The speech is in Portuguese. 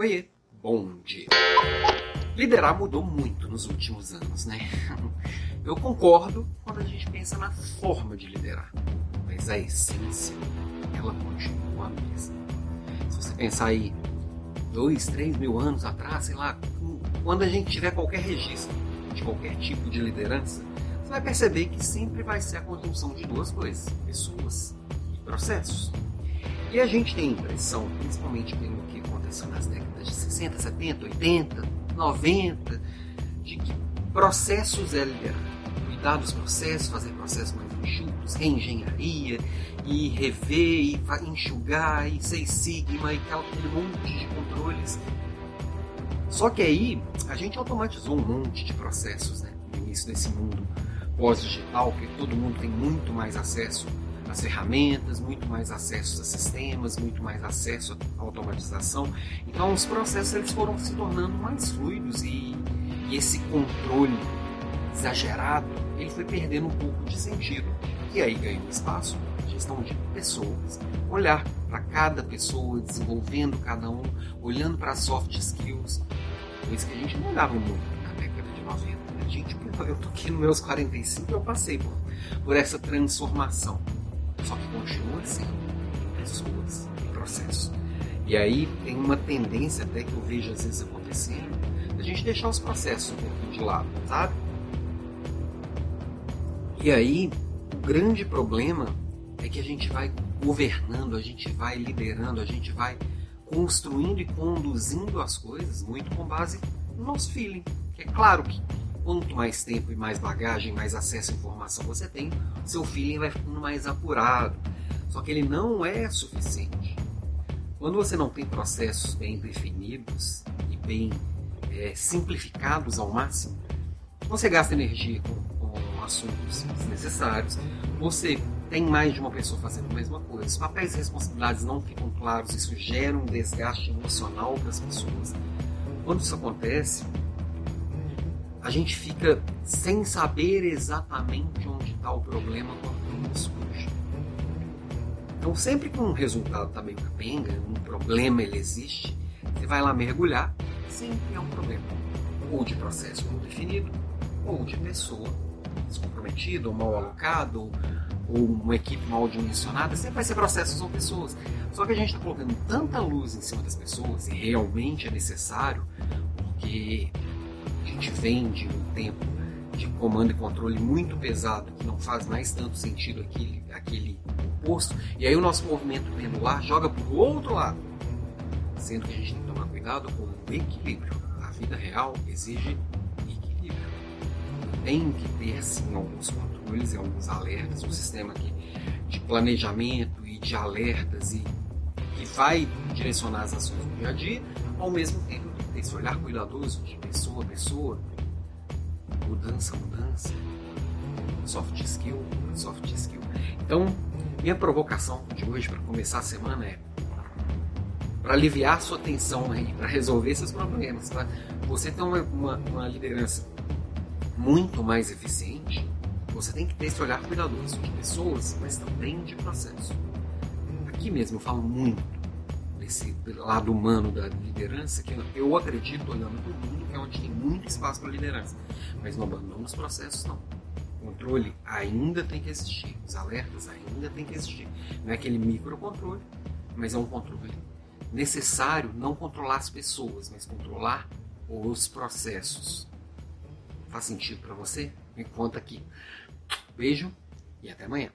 Oiê, bom dia. Liderar mudou muito nos últimos anos, né? Eu concordo quando a gente pensa na forma de liderar, mas a essência, ela continua a mesma. Se você pensar aí dois, três mil anos atrás, sei lá, quando a gente tiver qualquer registro de qualquer tipo de liderança, você vai perceber que sempre vai ser a conjunção de duas coisas: pessoas e processos. E a gente tem a impressão, principalmente pelo que aconteceu nas décadas de 60, 70, 80, 90, de que processos é. Cuidar dos processos, fazer processos mais enxutos, reengenharia, e rever, e enxugar, e seis sigma, e aquele monte de controles. Só que aí a gente automatizou um monte de processos né, no início desse mundo pós-digital, que todo mundo tem muito mais acesso às ferramentas, muito mais acesso a sistemas, muito mais acesso à automatização. Então os processos eles foram se tornando mais fluidos e, e esse controle exagerado ele foi perdendo um pouco de sentido. E aí ganhou espaço gestão de pessoas, olhar para cada pessoa, desenvolvendo cada um, olhando para soft skills, coisa que a gente não olhava muito na década de 90. Né? Gente, eu tô aqui nos meus 45 eu passei por, por essa transformação. Sendo pessoas e processos. E aí tem uma tendência até que eu vejo às vezes acontecendo, a gente deixar os processos um pouquinho de lado, sabe? E aí, o grande problema é que a gente vai governando, a gente vai liderando, a gente vai construindo e conduzindo as coisas muito com base no nosso feeling. É claro que quanto mais tempo e mais bagagem, mais acesso à informação você tem, seu feeling vai ficando mais apurado. Só que ele não é suficiente. Quando você não tem processos bem definidos e bem é, simplificados ao máximo, você gasta energia com, com assuntos desnecessários, você tem mais de uma pessoa fazendo a mesma coisa. Os papéis e responsabilidades não ficam claros, isso gera um desgaste emocional para as pessoas. Quando isso acontece, a gente fica sem saber exatamente onde está o problema quando tudo surge. Então, sempre que um resultado está meio capenga, um problema ele existe, você vai lá mergulhar, sempre é um problema. Ou de processo mal definido, ou de pessoa descomprometida, ou mal alocada, ou ou uma equipe mal dimensionada, sempre vai ser processos ou pessoas. Só que a gente está colocando tanta luz em cima das pessoas, e realmente é necessário, porque a gente vem de um tempo de comando e controle muito pesado, que não faz mais tanto sentido aquele, aquele posto, e aí o nosso movimento pendular joga para o outro lado. Sendo que a gente tem que tomar cuidado com o equilíbrio. A vida real exige equilíbrio. Tem que ter sim alguns controles e alguns alertas, um sistema que, de planejamento e de alertas e que vai direcionar as ações do dia a dia, ao mesmo tempo que tem esse olhar cuidadoso de pessoa a pessoa, mudança, mudança, soft skill, soft skill. Então, minha provocação de hoje para começar a semana é para aliviar sua tensão aí, para resolver seus problemas, para você ter uma, uma, uma liderança muito mais eficiente, você tem que ter esse olhar cuidadoso de pessoas, mas também de processo. Aqui mesmo eu falo muito desse lado humano da liderança, que eu acredito, olhando para o mundo, que é onde tem muito espaço para liderança. Mas não abandono os processos, não. O controle ainda tem que existir, os alertas ainda tem que existir. Não é aquele microcontrole, mas é um controle necessário não controlar as pessoas, mas controlar os processos. Faz sentido para você? Me conta aqui. Beijo e até amanhã.